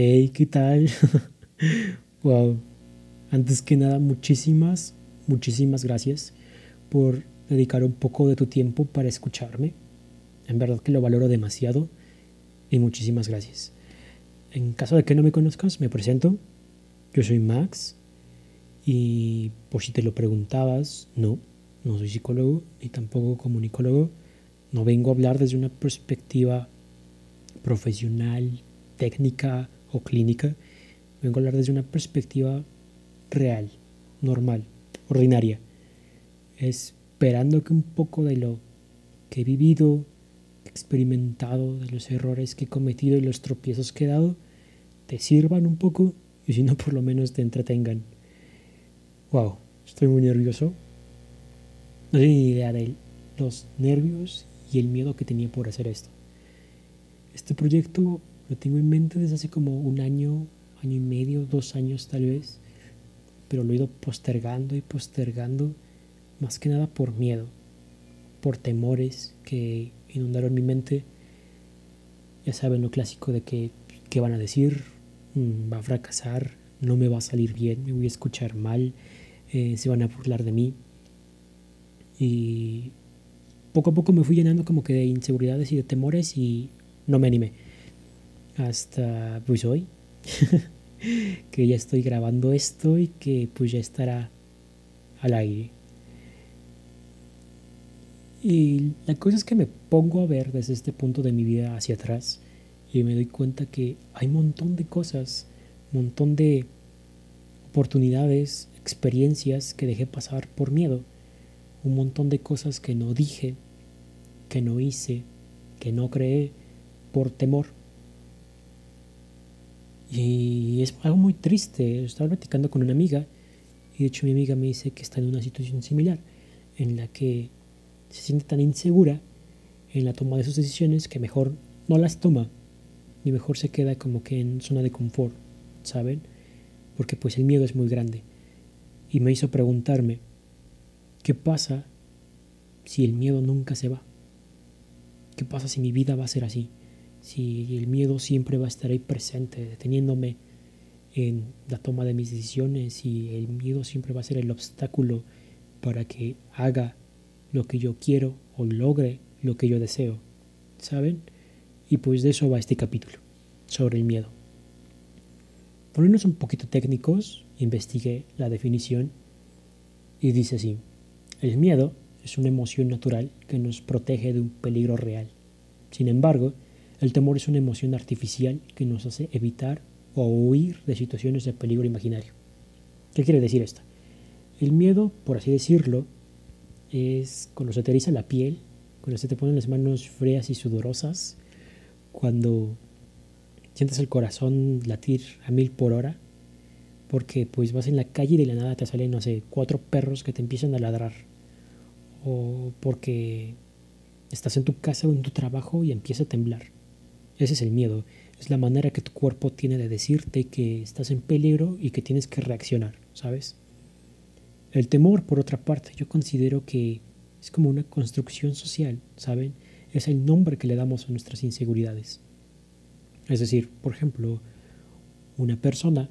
Hey, ¿qué tal? wow. Antes que nada, muchísimas, muchísimas gracias por dedicar un poco de tu tiempo para escucharme. En verdad que lo valoro demasiado y muchísimas gracias. En caso de que no me conozcas, me presento. Yo soy Max y por si te lo preguntabas, no, no soy psicólogo ni tampoco comunicólogo. No vengo a hablar desde una perspectiva profesional, técnica o clínica, vengo a hablar desde una perspectiva real, normal, ordinaria, esperando que un poco de lo que he vivido, experimentado, de los errores que he cometido y los tropiezos que he dado, te sirvan un poco y si no, por lo menos te entretengan. Wow, estoy muy nervioso. No tengo ni idea de los nervios y el miedo que tenía por hacer esto. Este proyecto lo tengo en mente desde hace como un año, año y medio, dos años tal vez, pero lo he ido postergando y postergando, más que nada por miedo, por temores que inundaron mi mente. Ya saben lo clásico de que, ¿qué van a decir? Mm, ¿Va a fracasar? ¿No me va a salir bien? ¿Me voy a escuchar mal? Eh, ¿Se van a burlar de mí? Y poco a poco me fui llenando como que de inseguridades y de temores y no me animé hasta pues hoy, que ya estoy grabando esto y que pues ya estará al aire. Y la cosa es que me pongo a ver desde este punto de mi vida hacia atrás y me doy cuenta que hay un montón de cosas, un montón de oportunidades, experiencias que dejé pasar por miedo, un montón de cosas que no dije, que no hice, que no creé por temor. Y es algo muy triste. Estaba platicando con una amiga y de hecho mi amiga me dice que está en una situación similar en la que se siente tan insegura en la toma de sus decisiones que mejor no las toma ni mejor se queda como que en zona de confort, ¿saben? Porque pues el miedo es muy grande. Y me hizo preguntarme, ¿qué pasa si el miedo nunca se va? ¿Qué pasa si mi vida va a ser así? Si el miedo siempre va a estar ahí presente, deteniéndome en la toma de mis decisiones y el miedo siempre va a ser el obstáculo para que haga lo que yo quiero o logre lo que yo deseo, ¿saben? Y pues de eso va este capítulo, sobre el miedo. Poniéndonos un poquito técnicos, investigué la definición y dice así, el miedo es una emoción natural que nos protege de un peligro real. Sin embargo, el temor es una emoción artificial que nos hace evitar o huir de situaciones de peligro imaginario. ¿Qué quiere decir esto? El miedo, por así decirlo, es cuando se te eriza la piel, cuando se te ponen las manos frías y sudorosas, cuando sientes el corazón latir a mil por hora, porque pues vas en la calle y de la nada te salen, no sé, cuatro perros que te empiezan a ladrar, o porque estás en tu casa o en tu trabajo y empieza a temblar. Ese es el miedo, es la manera que tu cuerpo tiene de decirte que estás en peligro y que tienes que reaccionar, ¿sabes? El temor, por otra parte, yo considero que es como una construcción social, ¿saben? Es el nombre que le damos a nuestras inseguridades. Es decir, por ejemplo, una persona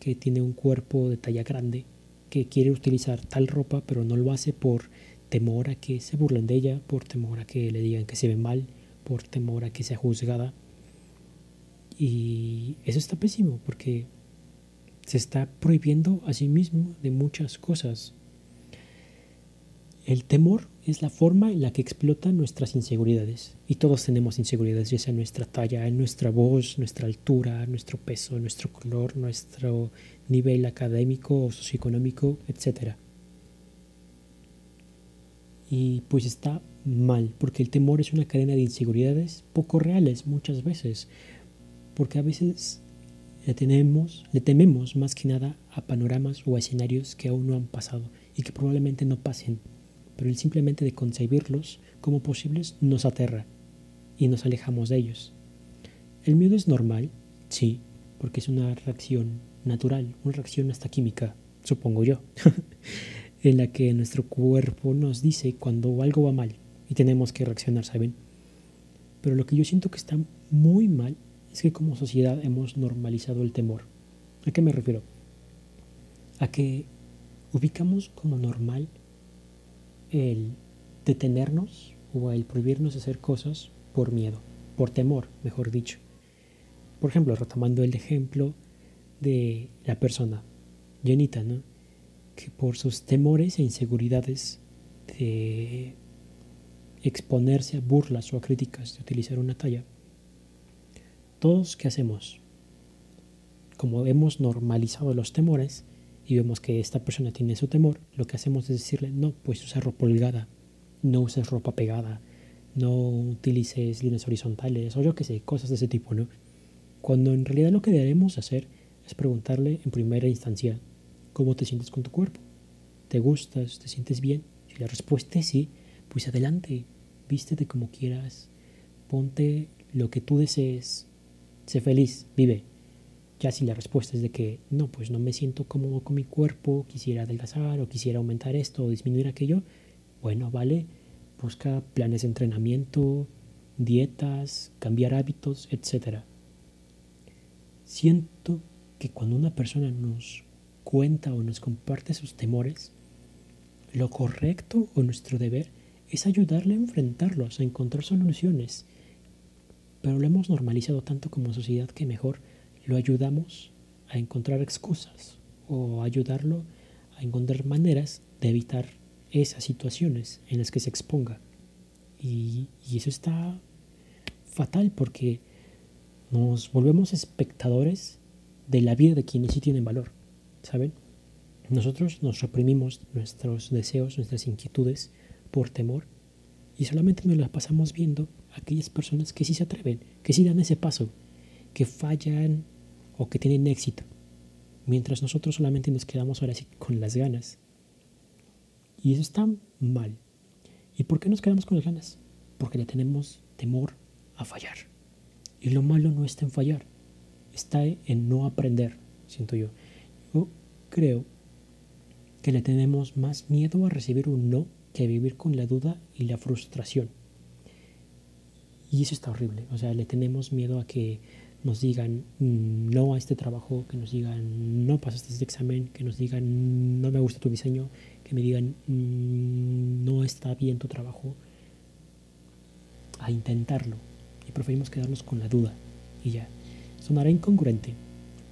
que tiene un cuerpo de talla grande, que quiere utilizar tal ropa, pero no lo hace por temor a que se burlen de ella, por temor a que le digan que se ve mal, por temor a que sea juzgada, y eso está pésimo porque se está prohibiendo a sí mismo de muchas cosas. El temor es la forma en la que explotan nuestras inseguridades. Y todos tenemos inseguridades, ya sea nuestra talla, en nuestra voz, nuestra altura, nuestro peso, nuestro color, nuestro nivel académico o socioeconómico, etc. Y pues está mal, porque el temor es una cadena de inseguridades poco reales muchas veces porque a veces le, tenemos, le tememos más que nada a panoramas o a escenarios que aún no han pasado y que probablemente no pasen, pero el simplemente de concebirlos como posibles nos aterra y nos alejamos de ellos. El miedo es normal, sí, porque es una reacción natural, una reacción hasta química, supongo yo, en la que nuestro cuerpo nos dice cuando algo va mal y tenemos que reaccionar, ¿saben? Pero lo que yo siento que está muy mal es que como sociedad hemos normalizado el temor. ¿A qué me refiero? A que ubicamos como normal el detenernos o el prohibirnos hacer cosas por miedo, por temor, mejor dicho. Por ejemplo, retomando el ejemplo de la persona, Jenita, ¿no? que por sus temores e inseguridades de exponerse a burlas o a críticas de utilizar una talla, todos qué hacemos? Como hemos normalizado los temores y vemos que esta persona tiene su temor, lo que hacemos es decirle, no, pues usa ropa holgada, no uses ropa pegada, no utilices líneas horizontales o yo qué sé, cosas de ese tipo, ¿no? Cuando en realidad lo que debemos hacer es preguntarle en primera instancia, ¿cómo te sientes con tu cuerpo? ¿Te gustas? ¿Te sientes bien? Si la respuesta es sí, pues adelante, vístete como quieras, ponte lo que tú desees, sé feliz, vive. Ya si la respuesta es de que no, pues no me siento cómodo con mi cuerpo, quisiera adelgazar o quisiera aumentar esto o disminuir aquello, bueno, vale, busca planes de entrenamiento, dietas, cambiar hábitos, etc. Siento que cuando una persona nos cuenta o nos comparte sus temores, lo correcto o nuestro deber es ayudarle a enfrentarlos, a encontrar soluciones. Pero lo hemos normalizado tanto como sociedad que mejor lo ayudamos a encontrar excusas o ayudarlo a encontrar maneras de evitar esas situaciones en las que se exponga. Y, y eso está fatal porque nos volvemos espectadores de la vida de quienes sí tienen valor, ¿saben? Nosotros nos reprimimos nuestros deseos, nuestras inquietudes por temor y solamente nos las pasamos viendo aquellas personas que sí se atreven, que sí dan ese paso, que fallan o que tienen éxito, mientras nosotros solamente nos quedamos ahora sí con las ganas. Y eso está mal. ¿Y por qué nos quedamos con las ganas? Porque le tenemos temor a fallar. Y lo malo no está en fallar, está en no aprender, siento yo. Yo creo que le tenemos más miedo a recibir un no que a vivir con la duda y la frustración. Y eso está horrible. O sea, le tenemos miedo a que nos digan mm, no a este trabajo, que nos digan no pasaste este examen, que nos digan no me gusta tu diseño, que me digan mm, no está bien tu trabajo, a intentarlo. Y preferimos quedarnos con la duda y ya. Sonará incongruente,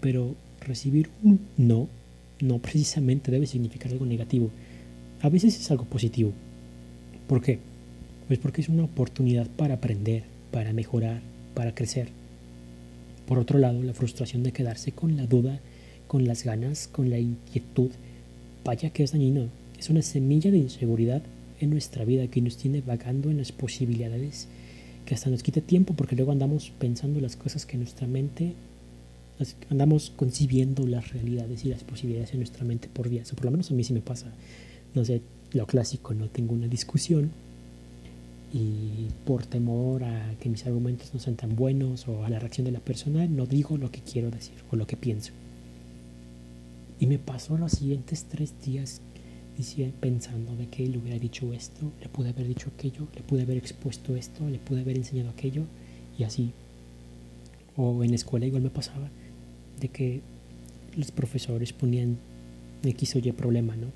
pero recibir un no no precisamente debe significar algo negativo. A veces es algo positivo. ¿Por qué? Pues porque es una oportunidad para aprender, para mejorar, para crecer. Por otro lado, la frustración de quedarse con la duda, con las ganas, con la inquietud, vaya que es dañino. Es una semilla de inseguridad en nuestra vida que nos tiene vagando en las posibilidades, que hasta nos quita tiempo porque luego andamos pensando las cosas que nuestra mente andamos concibiendo las realidades y las posibilidades en nuestra mente por días, o por lo menos a mí sí me pasa. No sé, lo clásico, no tengo una discusión y por temor a que mis argumentos no sean tan buenos o a la reacción de la persona, no digo lo que quiero decir o lo que pienso. Y me pasó los siguientes tres días pensando de que le hubiera dicho esto, le pude haber dicho aquello, le pude haber expuesto esto, le pude haber enseñado aquello y así. O en la escuela igual me pasaba de que los profesores ponían X o Y problema, ¿no?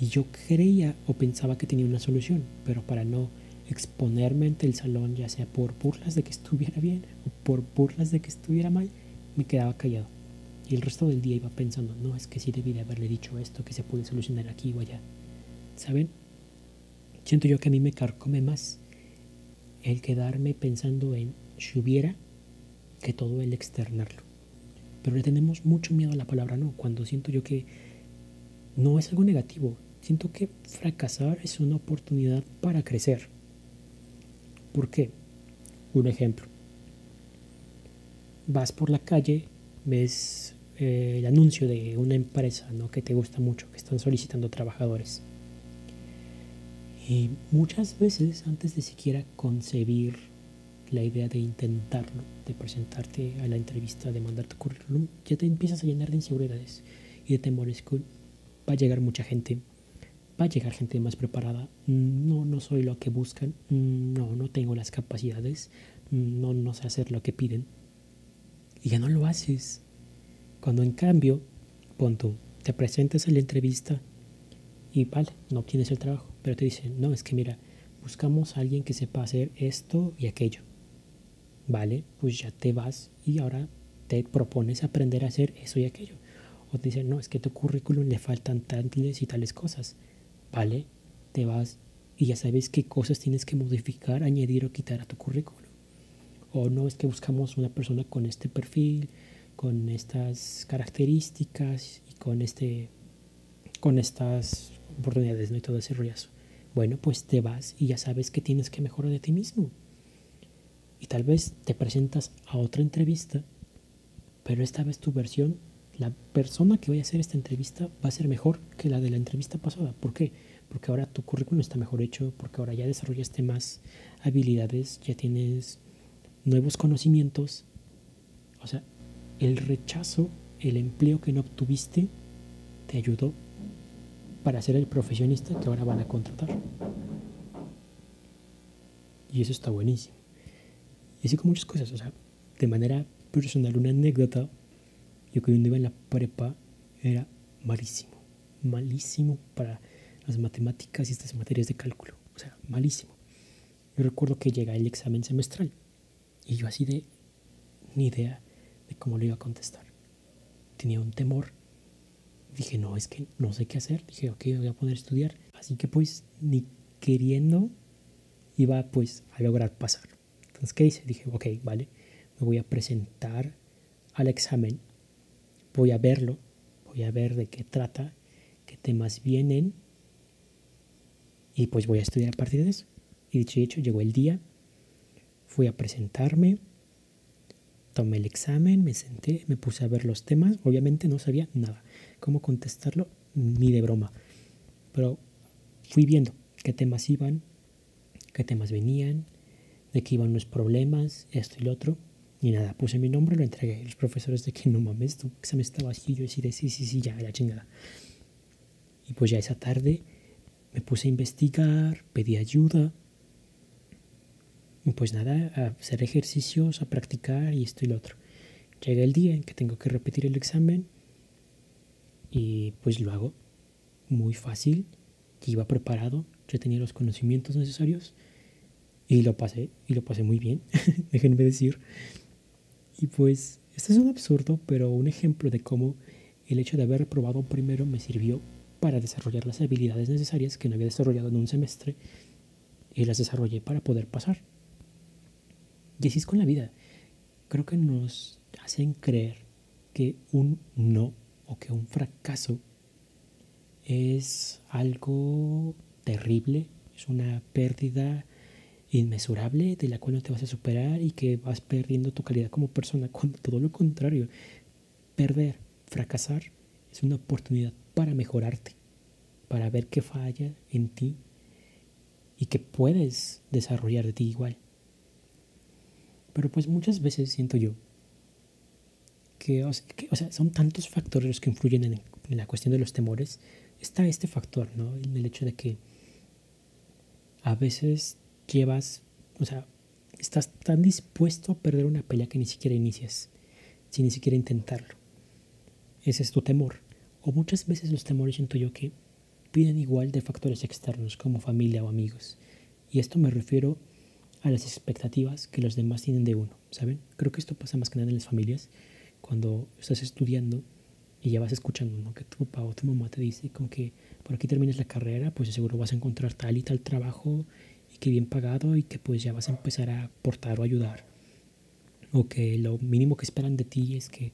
Y yo creía o pensaba que tenía una solución, pero para no exponerme ante el salón, ya sea por burlas de que estuviera bien o por burlas de que estuviera mal, me quedaba callado. Y el resto del día iba pensando, no, es que sí debí de haberle dicho esto, que se puede solucionar aquí o allá. ¿Saben? Siento yo que a mí me carcome más el quedarme pensando en si hubiera que todo el externarlo. Pero le tenemos mucho miedo a la palabra no, cuando siento yo que no es algo negativo. Siento que fracasar es una oportunidad para crecer. ¿Por qué? Un ejemplo. Vas por la calle, ves eh, el anuncio de una empresa ¿no? que te gusta mucho, que están solicitando trabajadores. Y muchas veces, antes de siquiera concebir la idea de intentarlo, de presentarte a la entrevista, de mandar tu currículum, ya te empiezas a llenar de inseguridades y de temores que va a llegar mucha gente, va a llegar gente más preparada, no, no soy lo que buscan, no, no tengo las capacidades, no, no sé hacer lo que piden, y ya no lo haces. Cuando en cambio, pon tú, te presentas a la entrevista y vale, no obtienes el trabajo, pero te dicen, no, es que mira, buscamos a alguien que sepa hacer esto y aquello. Vale, pues ya te vas y ahora te propones aprender a hacer eso y aquello. O te dicen, no, es que tu currículum le faltan tales y tales cosas. Vale, te vas y ya sabes qué cosas tienes que modificar, añadir o quitar a tu currículum. O no es que buscamos una persona con este perfil, con estas características y con este con estas oportunidades ¿no? y todo ese rollazo. Bueno, pues te vas y ya sabes que tienes que mejorar de ti mismo. Y tal vez te presentas a otra entrevista, pero esta vez tu versión, la persona que vaya a hacer esta entrevista va a ser mejor que la de la entrevista pasada. ¿Por qué? Porque ahora tu currículum está mejor hecho, porque ahora ya desarrollaste más habilidades, ya tienes nuevos conocimientos. O sea, el rechazo, el empleo que no obtuviste, te ayudó para ser el profesionista que ahora van a contratar. Y eso está buenísimo. Y así como muchas cosas, o sea, de manera personal, una anécdota, yo cuando iba en la prepa era malísimo, malísimo para las matemáticas y estas materias de cálculo, o sea, malísimo. Yo recuerdo que llega el examen semestral y yo así de ni idea de cómo lo iba a contestar. Tenía un temor dije, no, es que no sé qué hacer. Dije, ok, voy a poner a estudiar. Así que pues ni queriendo iba pues a lograr pasar. Entonces, ¿qué hice? Dije, ok, vale, me voy a presentar al examen, voy a verlo, voy a ver de qué trata, qué temas vienen y pues voy a estudiar a partir de eso. Y dicho y hecho, llegó el día, fui a presentarme, tomé el examen, me senté, me puse a ver los temas, obviamente no sabía nada cómo contestarlo, ni de broma. Pero fui viendo qué temas iban, qué temas venían, de qué iban los problemas, esto y lo otro. Y nada, puse mi nombre, lo entregué. Los profesores de que no mames, tu examen estaba así. Yo decía, sí, sí, sí, ya, la chingada. Y pues ya esa tarde me puse a investigar, pedí ayuda. Y pues nada, a hacer ejercicios, a practicar y esto y lo otro. Llega el día en que tengo que repetir el examen y pues lo hago muy fácil, iba preparado, yo tenía los conocimientos necesarios y lo pasé, y lo pasé muy bien, déjenme decir. Y pues, esto es un absurdo, pero un ejemplo de cómo el hecho de haber reprobado primero me sirvió para desarrollar las habilidades necesarias que no había desarrollado en un semestre y las desarrollé para poder pasar. Y así es con la vida. Creo que nos hacen creer que un no o que un fracaso es algo terrible, es una pérdida inmesurable de la cual no te vas a superar y que vas perdiendo tu calidad como persona, cuando todo lo contrario, perder, fracasar es una oportunidad para mejorarte, para ver qué falla en ti y que puedes desarrollar de ti igual. Pero pues muchas veces siento yo que, o sea, son tantos factores los que influyen en, la cuestión de los temores. Está este factor, ¿no? En el hecho de que a veces llevas, o sea, estás tan dispuesto a perder una pelea que ni siquiera inicias, sin ni siquiera intentarlo. Ese es tu temor. O muchas veces los temores siento yo que piden igual de factores externos como familia o amigos. Y esto me refiero a las expectativas que los demás tienen de uno, ¿saben? Creo que esto pasa más que nada en las familias cuando estás estudiando y ya vas escuchando ¿no? que tu papá o tu mamá te dice como que por aquí termines la carrera, pues seguro vas a encontrar tal y tal trabajo que bien pagado y que pues ya vas a empezar a aportar o ayudar. O que lo mínimo que esperan de ti es que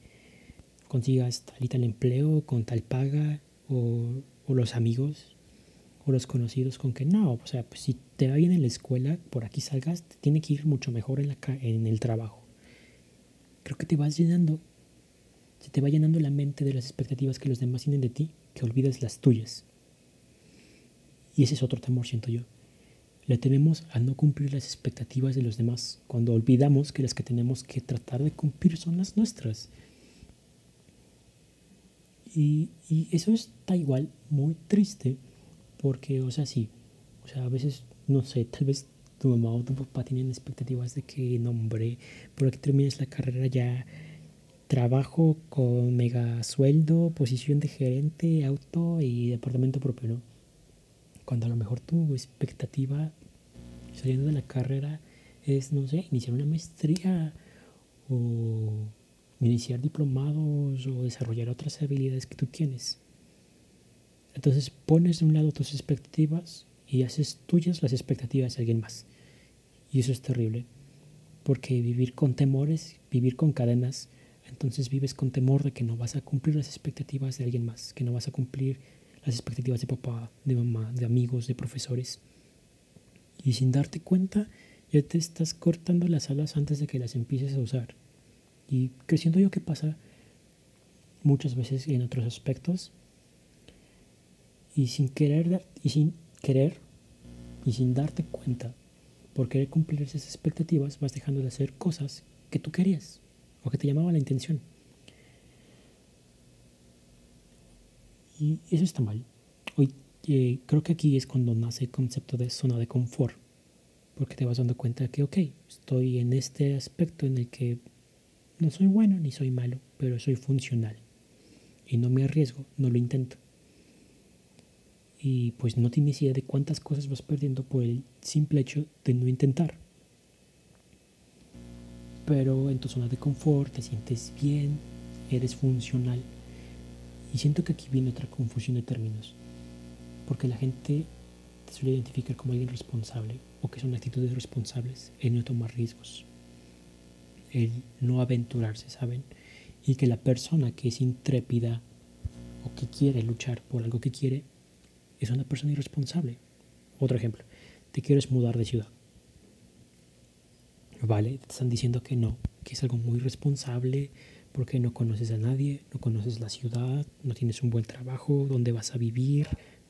consigas tal y tal empleo con tal paga o, o los amigos o los conocidos con que no, o sea, pues si te va bien en la escuela, por aquí salgas, te tiene que ir mucho mejor en, la, en el trabajo. Creo que te vas llenando se te va llenando la mente de las expectativas que los demás tienen de ti, que olvidas las tuyas. Y ese es otro temor, siento yo. Le tememos a no cumplir las expectativas de los demás, cuando olvidamos que las que tenemos que tratar de cumplir son las nuestras. Y, y eso está igual muy triste, porque, o sea, sí, o sea, a veces, no sé, tal vez tu mamá o tu papá tienen expectativas de que, no, hombre, por aquí termines la carrera ya trabajo con mega sueldo, posición de gerente, auto y departamento propio, ¿no? Cuando a lo mejor tu expectativa saliendo de la carrera es, no sé, iniciar una maestría o iniciar diplomados o desarrollar otras habilidades que tú tienes. Entonces pones de un lado tus expectativas y haces tuyas las expectativas de alguien más. Y eso es terrible, porque vivir con temores, vivir con cadenas, entonces vives con temor de que no vas a cumplir las expectativas de alguien más, que no vas a cumplir las expectativas de papá, de mamá, de amigos, de profesores. Y sin darte cuenta, ya te estás cortando las alas antes de que las empieces a usar. Y creciendo yo que pasa muchas veces en otros aspectos, y sin querer, y sin querer, y sin darte cuenta, por querer cumplir esas expectativas, vas dejando de hacer cosas que tú querías o que te llamaba la intención. Y eso está mal. Eh, creo que aquí es cuando nace el concepto de zona de confort, porque te vas dando cuenta que, ok, estoy en este aspecto en el que no soy bueno ni soy malo, pero soy funcional. Y no me arriesgo, no lo intento. Y pues no tienes idea de cuántas cosas vas perdiendo por el simple hecho de no intentar pero en tu zona de confort te sientes bien, eres funcional. Y siento que aquí viene otra confusión de términos, porque la gente te suele identificar como alguien responsable o que son actitudes responsables, el no tomar riesgos, el no aventurarse, ¿saben? Y que la persona que es intrépida o que quiere luchar por algo que quiere es una persona irresponsable. Otro ejemplo, te quieres mudar de ciudad ¿vale? Te están diciendo que no, que es algo muy responsable porque no conoces a nadie, no conoces la ciudad, no tienes un buen trabajo, dónde vas a vivir,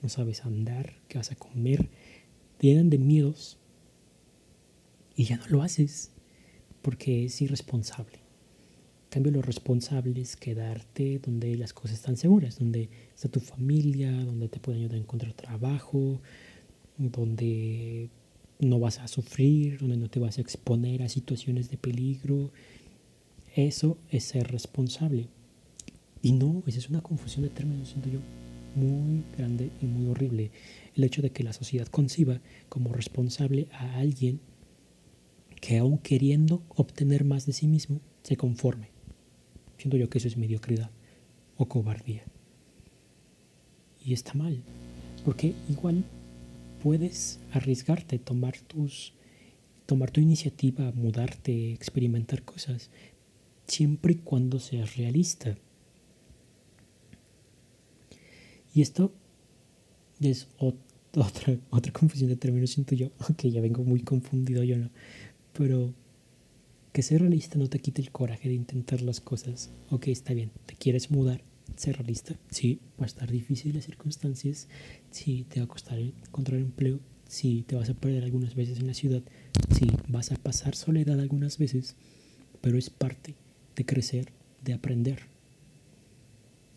no sabes andar, qué vas a comer. Te llenan de miedos y ya no lo haces porque es irresponsable. En cambio, lo responsable es quedarte donde las cosas están seguras, donde está tu familia, donde te pueden ayudar a encontrar trabajo, donde no vas a sufrir, donde no te vas a exponer a situaciones de peligro. Eso es ser responsable. Y no, esa es una confusión de términos, siento yo, muy grande y muy horrible. El hecho de que la sociedad conciba como responsable a alguien que aún queriendo obtener más de sí mismo, se conforme. Siento yo que eso es mediocridad o cobardía. Y está mal, porque igual puedes arriesgarte, tomar, tus, tomar tu iniciativa, mudarte, experimentar cosas, siempre y cuando seas realista. Y esto es otra, otra confusión de términos, siento yo, aunque ya vengo muy confundido yo, ¿no? Pero que ser realista no te quite el coraje de intentar las cosas. Ok, está bien, te quieres mudar, ser realista. Sí, va a estar difícil las circunstancias. Sí, te va a costar encontrar empleo. Sí, te vas a perder algunas veces en la ciudad. Sí, vas a pasar soledad algunas veces. Pero es parte de crecer, de aprender.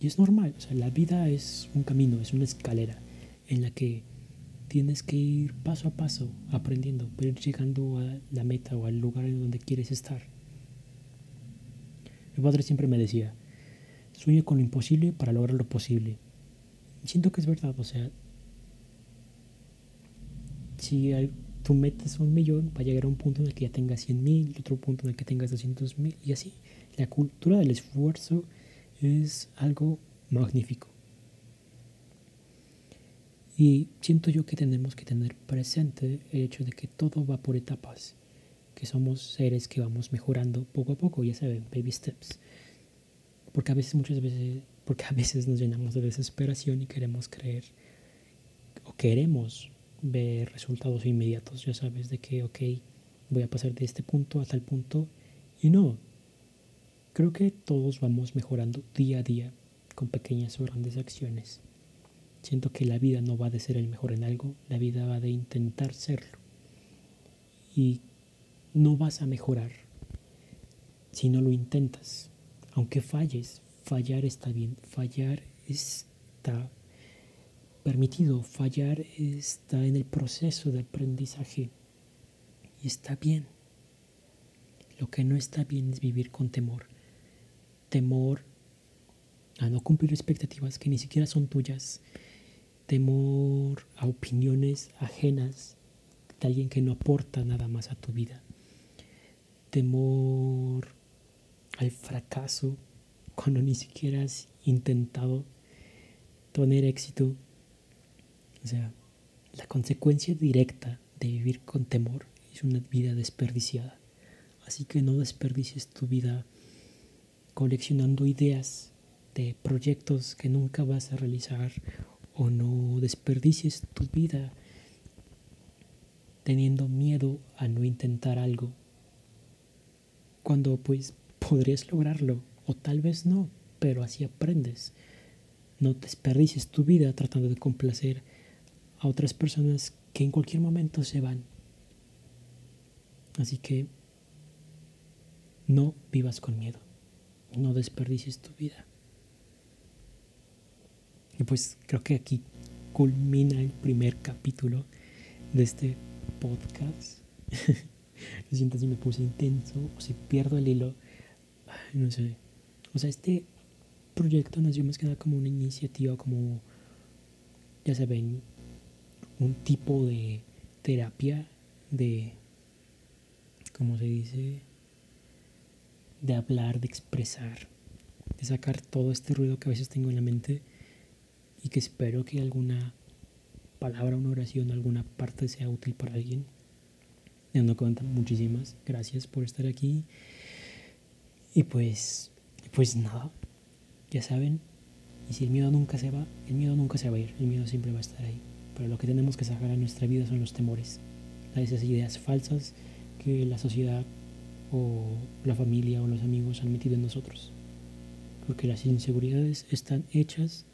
Y es normal. O sea, la vida es un camino, es una escalera en la que tienes que ir paso a paso aprendiendo, pero ir llegando a la meta o al lugar en donde quieres estar. Mi padre siempre me decía, Sueña con lo imposible para lograr lo posible. siento que es verdad, o sea, si tu meta es un millón, va a llegar a un punto en el que ya tengas 100 mil, otro punto en el que tengas 200 mil, y así. La cultura del esfuerzo es algo magnífico. Y siento yo que tenemos que tener presente el hecho de que todo va por etapas, que somos seres que vamos mejorando poco a poco, ya saben, baby steps. Porque a veces, muchas veces, porque a veces nos llenamos de desesperación y queremos creer o queremos ver resultados inmediatos, ya sabes, de que, ok, voy a pasar de este punto a tal punto. Y no, creo que todos vamos mejorando día a día con pequeñas o grandes acciones. Siento que la vida no va de ser el mejor en algo, la vida va de intentar serlo. Y no vas a mejorar si no lo intentas aunque falles, fallar está bien, fallar está permitido, fallar está en el proceso de aprendizaje y está bien. Lo que no está bien es vivir con temor temor a no cumplir expectativas que ni siquiera son tuyas, temor a opiniones ajenas de alguien que no aporta nada más a tu vida, temor al fracaso cuando ni siquiera has intentado tener éxito. O sea, la consecuencia directa de vivir con temor es una vida desperdiciada. Así que no desperdicies tu vida coleccionando ideas de proyectos que nunca vas a realizar o no desperdicies tu vida teniendo miedo a no intentar algo cuando pues podrías lograrlo o tal vez no, pero así aprendes. No desperdicies tu vida tratando de complacer a otras personas que en cualquier momento se van. Así que no vivas con miedo, no desperdicies tu vida. Y pues creo que aquí culmina el primer capítulo de este podcast. Lo siento si me puse intenso o si pierdo el hilo. No sé. O sea, este proyecto nació más que nada como una iniciativa, como, ya saben, un tipo de terapia de, ¿cómo se dice? De hablar, de expresar, de sacar todo este ruido que a veces tengo en la mente y que espero que alguna palabra, una oración, alguna parte sea útil para alguien. no cuenta, muchísimas gracias por estar aquí. Y pues, pues nada, ya saben, y si el miedo nunca se va, el miedo nunca se va a ir, el miedo siempre va a estar ahí. Pero lo que tenemos que sacar a nuestra vida son los temores, esas ideas falsas que la sociedad o la familia o los amigos han metido en nosotros. Porque las inseguridades están hechas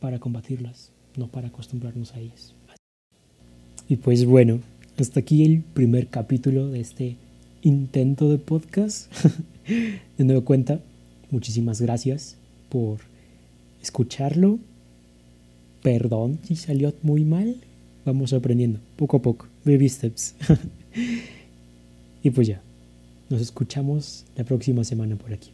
para combatirlas, no para acostumbrarnos a ellas. Y pues bueno, hasta aquí el primer capítulo de este intento de podcast. de nuevo cuenta, muchísimas gracias por escucharlo. Perdón si salió muy mal. Vamos aprendiendo poco a poco, baby steps. y pues ya, nos escuchamos la próxima semana por aquí.